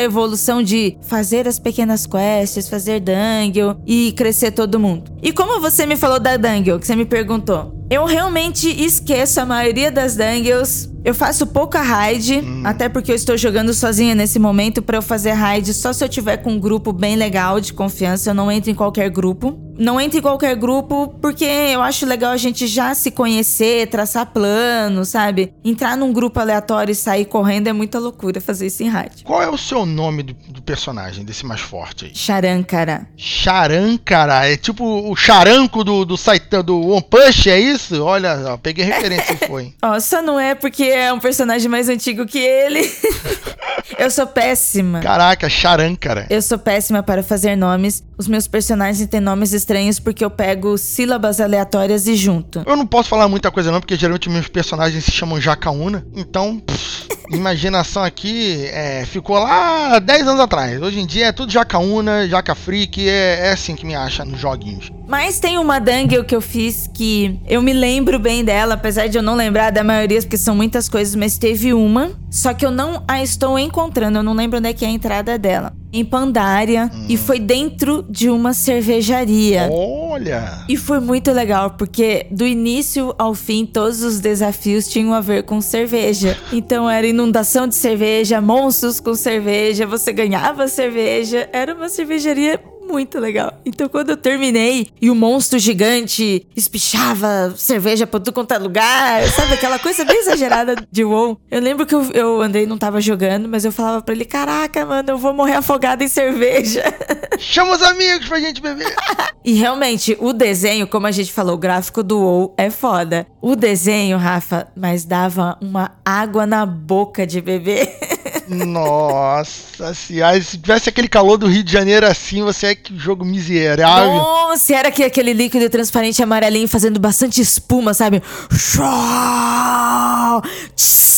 evolução de fazer as pequenas quests, fazer dungeon e crescer todo mundo. E como você me falou da dungeon, que você me perguntou, eu realmente esqueço a maioria das dungeons. Eu faço pouca raid, até porque eu estou jogando sozinha nesse momento. Pra eu fazer raid, só se eu tiver com um grupo bem legal de confiança. Eu não entro em qualquer grupo. Não entre em qualquer grupo, porque eu acho legal a gente já se conhecer, traçar plano, sabe? Entrar num grupo aleatório e sair correndo é muita loucura fazer isso em rádio. Qual é o seu nome do, do personagem, desse mais forte aí? Charankara. Charankara, é tipo o charanco do, do, Saitan, do One Punch, é isso? Olha, ó, peguei referência e foi. Ó, só não é porque é um personagem mais antigo que ele. eu sou péssima. Caraca, Charankara. Eu sou péssima para fazer nomes. Os meus personagens têm nomes estranhos porque eu pego sílabas aleatórias e junto. Eu não posso falar muita coisa não, porque geralmente meus personagens se chamam Jacaúna, então... Pff, imaginação aqui é, ficou lá 10 anos atrás. Hoje em dia é tudo Jacaúna, Jaca Freak, é, é assim que me acha nos joguinhos. Mas tem uma Dungeon que eu fiz que eu me lembro bem dela, apesar de eu não lembrar da maioria, porque são muitas coisas, mas teve uma. Só que eu não a estou encontrando, eu não lembro onde é que é a entrada dela. Em Pandária, hum. e foi dentro de uma cervejaria. Olha! E foi muito legal, porque do início ao fim, todos os desafios tinham a ver com cerveja. Então era inundação de cerveja, monstros com cerveja, você ganhava cerveja. Era uma cervejaria muito legal. Então, quando eu terminei e o monstro gigante espichava cerveja pra tudo quanto é lugar, sabe? Aquela coisa bem exagerada de WoW. Eu lembro que eu, eu andei, não tava jogando, mas eu falava pra ele: Caraca, mano, eu vou morrer afogado em cerveja. Chama os amigos pra gente beber. e realmente, o desenho, como a gente falou, o gráfico do WoW é foda. O desenho, Rafa, mas dava uma água na boca de beber. Nossa senhora, se tivesse aquele calor do Rio de Janeiro assim, você é que jogo miserável. Nossa, era que aquele líquido transparente amarelinho fazendo bastante espuma, sabe?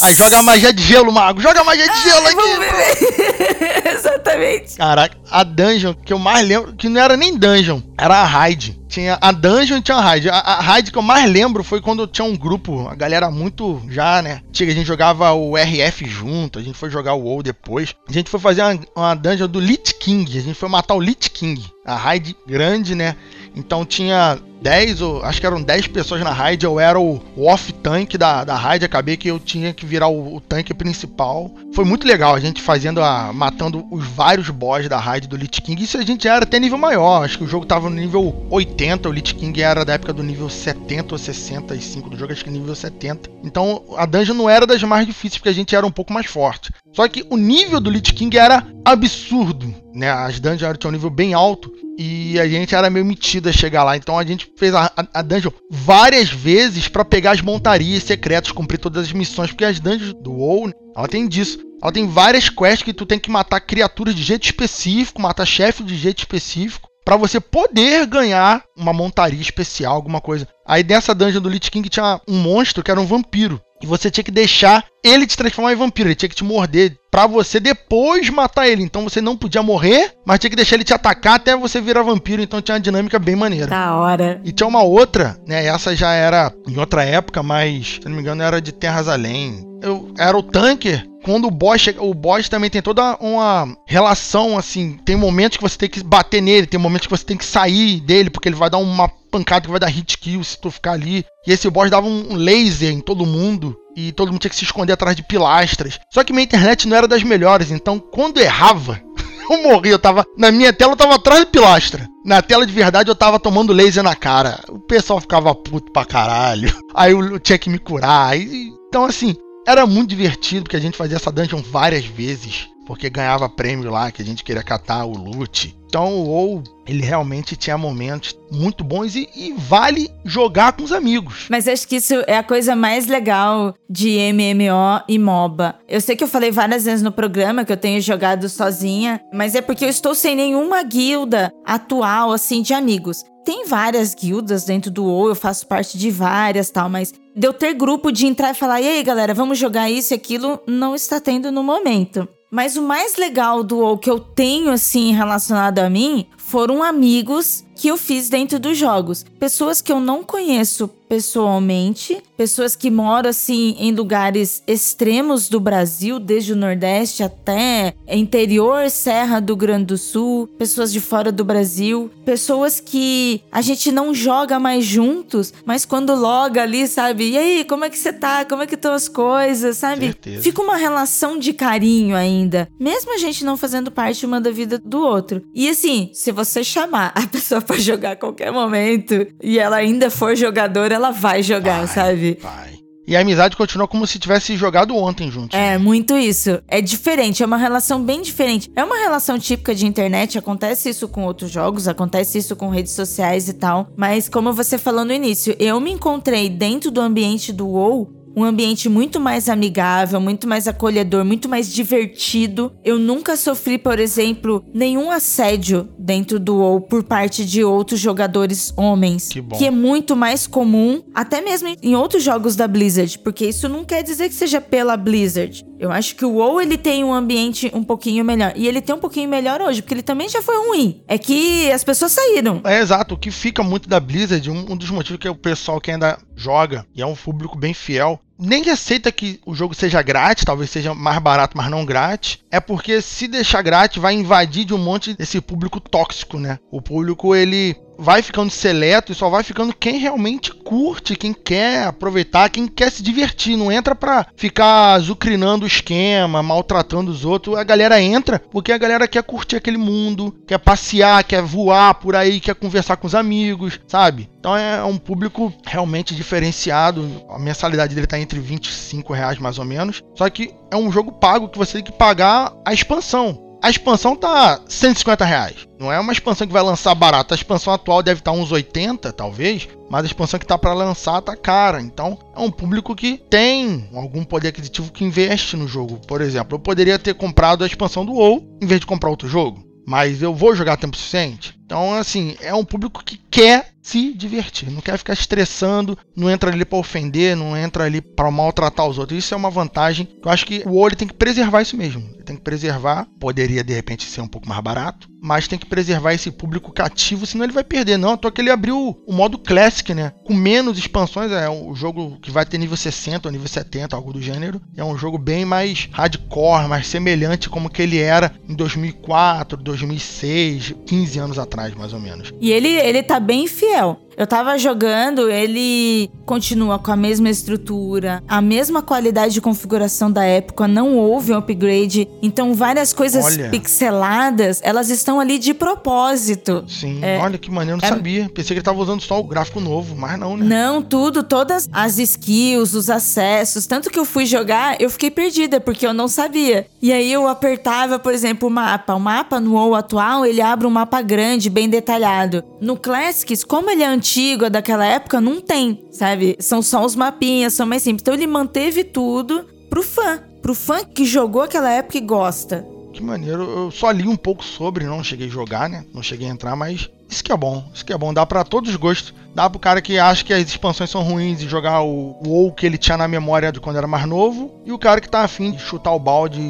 Aí joga a magia de gelo, mago. Joga a magia de gelo aqui. Exatamente. Caraca, a dungeon que eu mais lembro, que não era nem dungeon, era a raid. Tinha a dungeon e tinha a raid. A, a raid que eu mais lembro foi quando tinha um grupo, a galera muito já, né? Tinha, a gente jogava o RF junto, a gente foi jogar o WoW depois. A gente foi fazer uma, uma dungeon do Lich King, a gente foi matar o Lich King. A raid grande, né? Então tinha 10, ou acho que eram 10 pessoas na raid, eu era o, off-tank da, da raid, acabei que eu tinha que virar o, o, tanque principal. Foi muito legal a gente fazendo a. matando os vários boss da raid do Lich King. Isso a gente era até nível maior. Acho que o jogo tava no nível 80, o Lich King era da época do nível 70 ou 65 do jogo, acho que nível 70. Então a dungeon não era das mais difíceis, porque a gente era um pouco mais forte. Só que o nível do Lich King era absurdo, né? As dungeons tinham um nível bem alto e a gente era meio metido a chegar lá. Então a gente fez a, a, a dungeon várias vezes para pegar as montarias secretas, cumprir todas as missões, porque as dungeons do WoW, ela tem disso. Ela tem várias quests que tu tem que matar criaturas de jeito específico, matar chefe de jeito específico, para você poder ganhar uma montaria especial, alguma coisa. Aí dessa dungeon do Lich King tinha um monstro que era um vampiro. E você tinha que deixar ele te transformar em vampiro. Ele tinha que te morder para você depois matar ele. Então você não podia morrer, mas tinha que deixar ele te atacar até você virar vampiro. Então tinha uma dinâmica bem maneira. Da hora. E tinha uma outra, né? Essa já era em outra época, mas se não me engano era de Terras Além. Eu era o tanker quando o boss chega, o boss também tem toda uma relação assim, tem momentos que você tem que bater nele, tem momentos que você tem que sair dele porque ele vai dar uma pancada que vai dar hit kill se tu ficar ali. E esse boss dava um laser em todo mundo e todo mundo tinha que se esconder atrás de pilastras. Só que minha internet não era das melhores, então quando errava, eu morri, eu tava na minha tela eu tava atrás de pilastra. Na tela de verdade eu tava tomando laser na cara. O pessoal ficava puto pra caralho. Aí eu tinha que me curar. então assim, era muito divertido porque a gente fazia essa dungeon várias vezes porque ganhava prêmio lá que a gente queria catar o loot. Então o WoW, ele realmente tinha momentos muito bons e, e, vale jogar com os amigos. Mas acho que isso é a coisa mais legal de MMO e MOBA. Eu sei que eu falei várias vezes no programa que eu tenho jogado sozinha, mas é porque eu estou sem nenhuma guilda atual, assim, de amigos. Tem várias guildas dentro do WoW, eu faço parte de várias tal, mas de eu ter grupo de entrar e falar, e aí galera, vamos jogar isso e aquilo, não está tendo no momento. Mas o mais legal do WoW que eu tenho, assim, relacionado a mim, foram amigos que eu fiz dentro dos jogos. Pessoas que eu não conheço pessoalmente, pessoas que moram assim em lugares extremos do Brasil, desde o Nordeste até interior, Serra do Grande do Sul, pessoas de fora do Brasil, pessoas que a gente não joga mais juntos, mas quando loga ali, sabe? E aí, como é que você tá? Como é que estão as coisas, sabe? Certeza. Fica uma relação de carinho ainda, mesmo a gente não fazendo parte uma da vida do outro. E assim, se você você chamar a pessoa para jogar a qualquer momento e ela ainda for jogadora, ela vai jogar, Vai, sabe? Vai. E a amizade continua como se tivesse jogado ontem juntos. É, muito isso. É diferente, é uma relação bem diferente. É uma relação típica de internet, acontece isso com outros jogos, acontece isso com redes sociais e tal. Mas como você falou no início, eu me encontrei dentro do ambiente do WoW um ambiente muito mais amigável, muito mais acolhedor, muito mais divertido. Eu nunca sofri, por exemplo, nenhum assédio dentro do WoW por parte de outros jogadores homens, Que bom. é muito mais comum, até mesmo em outros jogos da Blizzard, porque isso não quer dizer que seja pela Blizzard. Eu acho que o WoW ele tem um ambiente um pouquinho melhor e ele tem um pouquinho melhor hoje, porque ele também já foi ruim. É que as pessoas saíram. É exato, o que fica muito da Blizzard, um, um dos motivos que é o pessoal que ainda joga e é um público bem fiel, nem aceita que o jogo seja grátis, talvez seja mais barato, mas não grátis, é porque se deixar grátis vai invadir de um monte desse público tóxico, né? O público ele vai ficando seleto e só vai ficando quem realmente curte, quem quer aproveitar, quem quer se divertir. Não entra pra ficar azucrinando o esquema, maltratando os outros. A galera entra porque a galera quer curtir aquele mundo, quer passear, quer voar por aí, quer conversar com os amigos, sabe? Então é um público realmente diferenciado. A mensalidade dele tá entre 25 reais mais ou menos. Só que é um jogo pago que você tem que pagar a expansão. A expansão tá 150 reais. Não é uma expansão que vai lançar barata. A expansão atual deve estar uns 80, talvez. Mas a expansão que tá para lançar tá cara. Então é um público que tem algum poder aquisitivo que investe no jogo. Por exemplo, eu poderia ter comprado a expansão do WoW em vez de comprar outro jogo. Mas eu vou jogar tempo suficiente. Então, assim, é um público que quer se divertir, não quer ficar estressando, não entra ali para ofender, não entra ali para maltratar os outros. Isso é uma vantagem. Eu acho que o olho tem que preservar isso mesmo. Tem que preservar. Poderia de repente ser um pouco mais barato, mas tem que preservar esse público cativo, senão ele vai perder. Não, tô que ele abriu o modo Classic, né? Com menos expansões, é um jogo que vai ter nível 60 ou nível 70, algo do gênero. É um jogo bem mais hardcore, mais semelhante como que ele era em 2004, 2006, 15 anos atrás, mais ou menos. E ele, ele tá bem fiel. Eu tava jogando, ele continua com a mesma estrutura, a mesma qualidade de configuração da época, não houve um upgrade. Então, várias coisas Olha. pixeladas, elas estão ali de propósito. Sim, É. olha que maneiro, não É- sabia. Pensei que ele tava usando só o gráfico novo, mas não, né? Não, tudo, todas as skills, os acessos. Tanto que eu fui jogar, eu fiquei perdida, porque eu não sabia. E aí eu apertava, por exemplo, o mapa. O mapa no WoW atual, ele abre um mapa grande, bem detalhado. No Classics, como ele é antigo, é daquela época, não tem, sabe? São só os mapinhas, são mais simples. Então ele manteve tudo pro fã. Pro fã que jogou aquela época e gosta. Que maneiro. Eu só li um pouco sobre, não cheguei a jogar, né? Não cheguei a entrar, mas isso que é bom. Isso que é bom. Dá pra todos os gostos. Dá pro cara que acha que as expansões são ruins e jogar o WoW que ele tinha na memória de quando era mais novo. E o cara que tá afim de chutar o balde,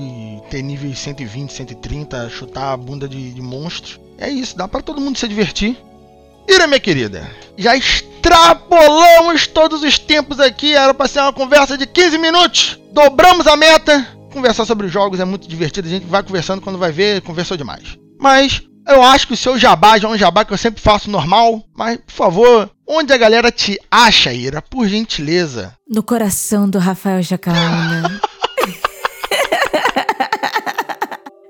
ter níveis 120, 130, chutar a bunda de, de monstros. É isso, dá pra todo mundo se divertir. Ira, minha querida, já extrapolamos todos os tempos aqui. Era pra ser uma conversa de 15 minutos. Dobramos a meta. Conversar sobre os jogos é muito divertido. A gente vai conversando quando vai ver, conversou demais. Mas eu acho que o seu jabá já é um jabá que eu sempre faço normal. Mas, por favor, onde a galera te acha, Ira? Por gentileza. No coração do Rafael Jacaúna.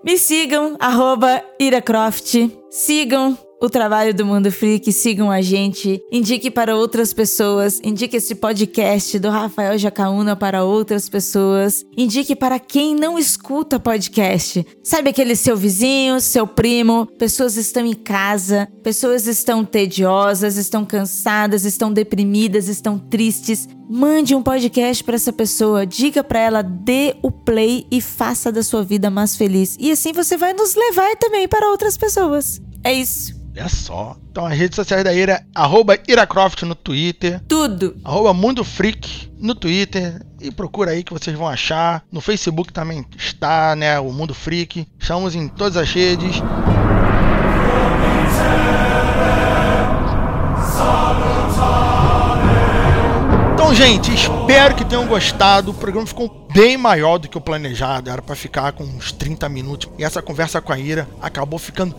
Me sigam, arroba Iracroft. Sigam o trabalho do Mundo Freak, sigam a gente, indique para outras pessoas, indique esse podcast do Rafael Jacaúna para outras pessoas, indique para quem não escuta podcast. Sabe aquele seu vizinho, seu primo, pessoas estão em casa, pessoas estão tediosas, estão cansadas, estão deprimidas, estão tristes. Mande um podcast para essa pessoa, diga para ela, dê o play e faça da sua vida mais feliz. E assim você vai nos levar também para outras pessoas. É isso. Olha só. Então, as redes sociais da Ira, arroba Iracroft no Twitter, Tudo. arroba Mundo Freak no Twitter e procura aí que vocês vão achar. No Facebook também está, né, o Mundo Freak. Estamos em todas as redes. Então, gente, espero que tenham gostado. O programa ficou bem maior do que o planejado. Era para ficar com uns 30 minutos. E essa conversa com a Ira acabou ficando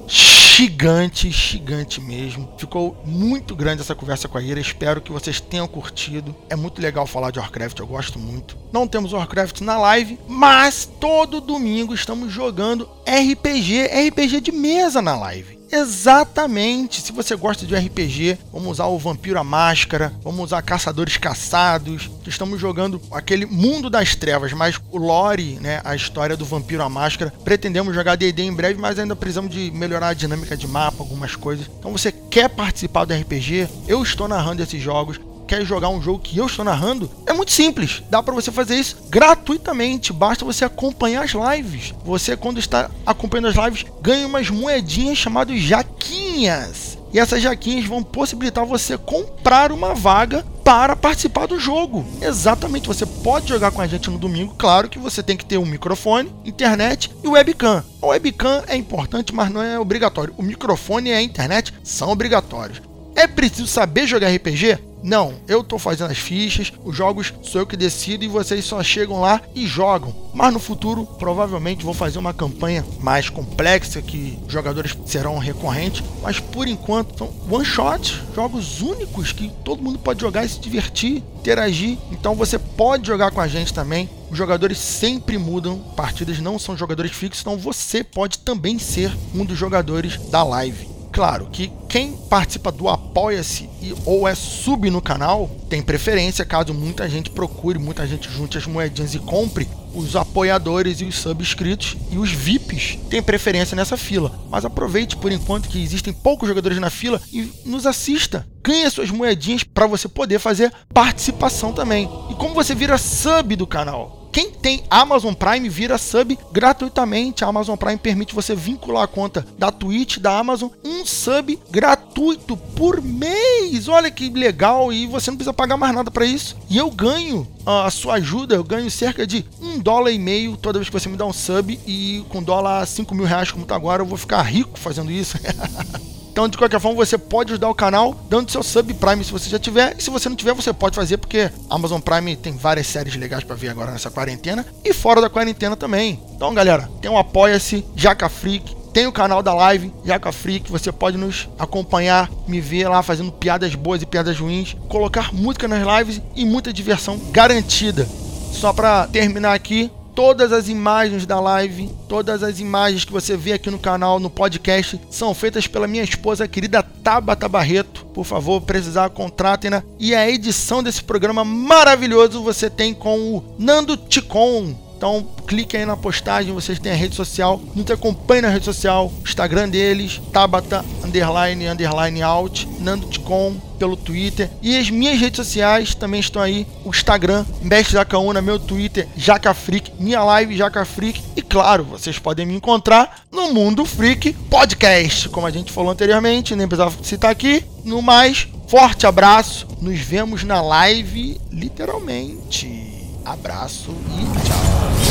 gigante, gigante mesmo. Ficou muito grande essa conversa com a Ira. Espero que vocês tenham curtido. É muito legal falar de Warcraft, eu gosto muito. Não temos Warcraft na live, mas todo domingo estamos jogando RPG, RPG de mesa na live. Exatamente. Se você gosta de RPG, vamos usar o Vampiro à Máscara, vamos usar Caçadores Caçados. Estamos jogando aquele mundo das trevas, mas o lore, né, a história do Vampiro à Máscara. Pretendemos jogar D&D em breve, mas ainda precisamos de melhorar a dinâmica de mapa, algumas coisas. Então você quer participar do RPG? Eu estou narrando esses jogos quer jogar um jogo que eu estou narrando, é muito simples. Dá para você fazer isso gratuitamente. Basta você acompanhar as lives. Você, quando está acompanhando as lives, ganha umas moedinhas chamadas jaquinhas. E essas jaquinhas vão possibilitar você comprar uma vaga para participar do jogo. Exatamente, você pode jogar com a gente no domingo. Claro que você tem que ter um microfone, internet e webcam. O webcam é importante, mas não é obrigatório. O microfone e a internet são obrigatórios. É preciso saber jogar RPG? Não, eu tô fazendo as fichas, os jogos sou eu que decido e vocês só chegam lá e jogam. Mas no futuro, provavelmente vou fazer uma campanha mais complexa que jogadores serão recorrentes, mas por enquanto são one shot, jogos únicos que todo mundo pode jogar e se divertir, interagir. Então você pode jogar com a gente também. Os jogadores sempre mudam, partidas não são jogadores fixos, então você pode também ser um dos jogadores da live. Claro que quem participa do Apoia-se ou é sub no canal tem preferência caso muita gente procure, muita gente junte as moedinhas e compre. Os apoiadores e os subscritos e os VIPs têm preferência nessa fila. Mas aproveite por enquanto que existem poucos jogadores na fila e nos assista. Ganhe suas moedinhas para você poder fazer participação também. E como você vira sub do canal? Quem tem Amazon Prime vira sub gratuitamente. A Amazon Prime permite você vincular a conta da Twitch, da Amazon, um sub gratuito por mês. Olha que legal e você não precisa pagar mais nada para isso. E eu ganho a sua ajuda, eu ganho cerca de um dólar e meio toda vez que você me dá um sub e com dólar 5 mil reais como tá agora eu vou ficar rico fazendo isso. Então, de qualquer forma, você pode ajudar o canal dando seu sub Prime se você já tiver. E se você não tiver, você pode fazer, porque Amazon Prime tem várias séries legais para ver agora nessa quarentena. E fora da quarentena também. Então, galera, tem um Apoia-se, Jaca Freak. Tem o canal da live, Jaca Freak. Você pode nos acompanhar, me ver lá fazendo piadas boas e piadas ruins. Colocar música nas lives e muita diversão garantida. Só para terminar aqui, Todas as imagens da live, todas as imagens que você vê aqui no canal, no podcast, são feitas pela minha esposa querida Tabata Barreto. Por favor, precisar, contratem-na. E a edição desse programa maravilhoso você tem com o Nando Ticon. Então, clique aí na postagem, vocês têm a rede social, nos acompanhe na rede social, Instagram deles, Tabata underline underline out, Nando Ticon pelo Twitter e as minhas redes sociais também estão aí, o Instagram Mestre da Caúna, meu Twitter Jaca Freak, minha live Jaca Freak e claro, vocês podem me encontrar no Mundo Freak Podcast, como a gente falou anteriormente, nem precisava citar aqui. No mais, forte abraço, nos vemos na live literalmente abraço e tchau.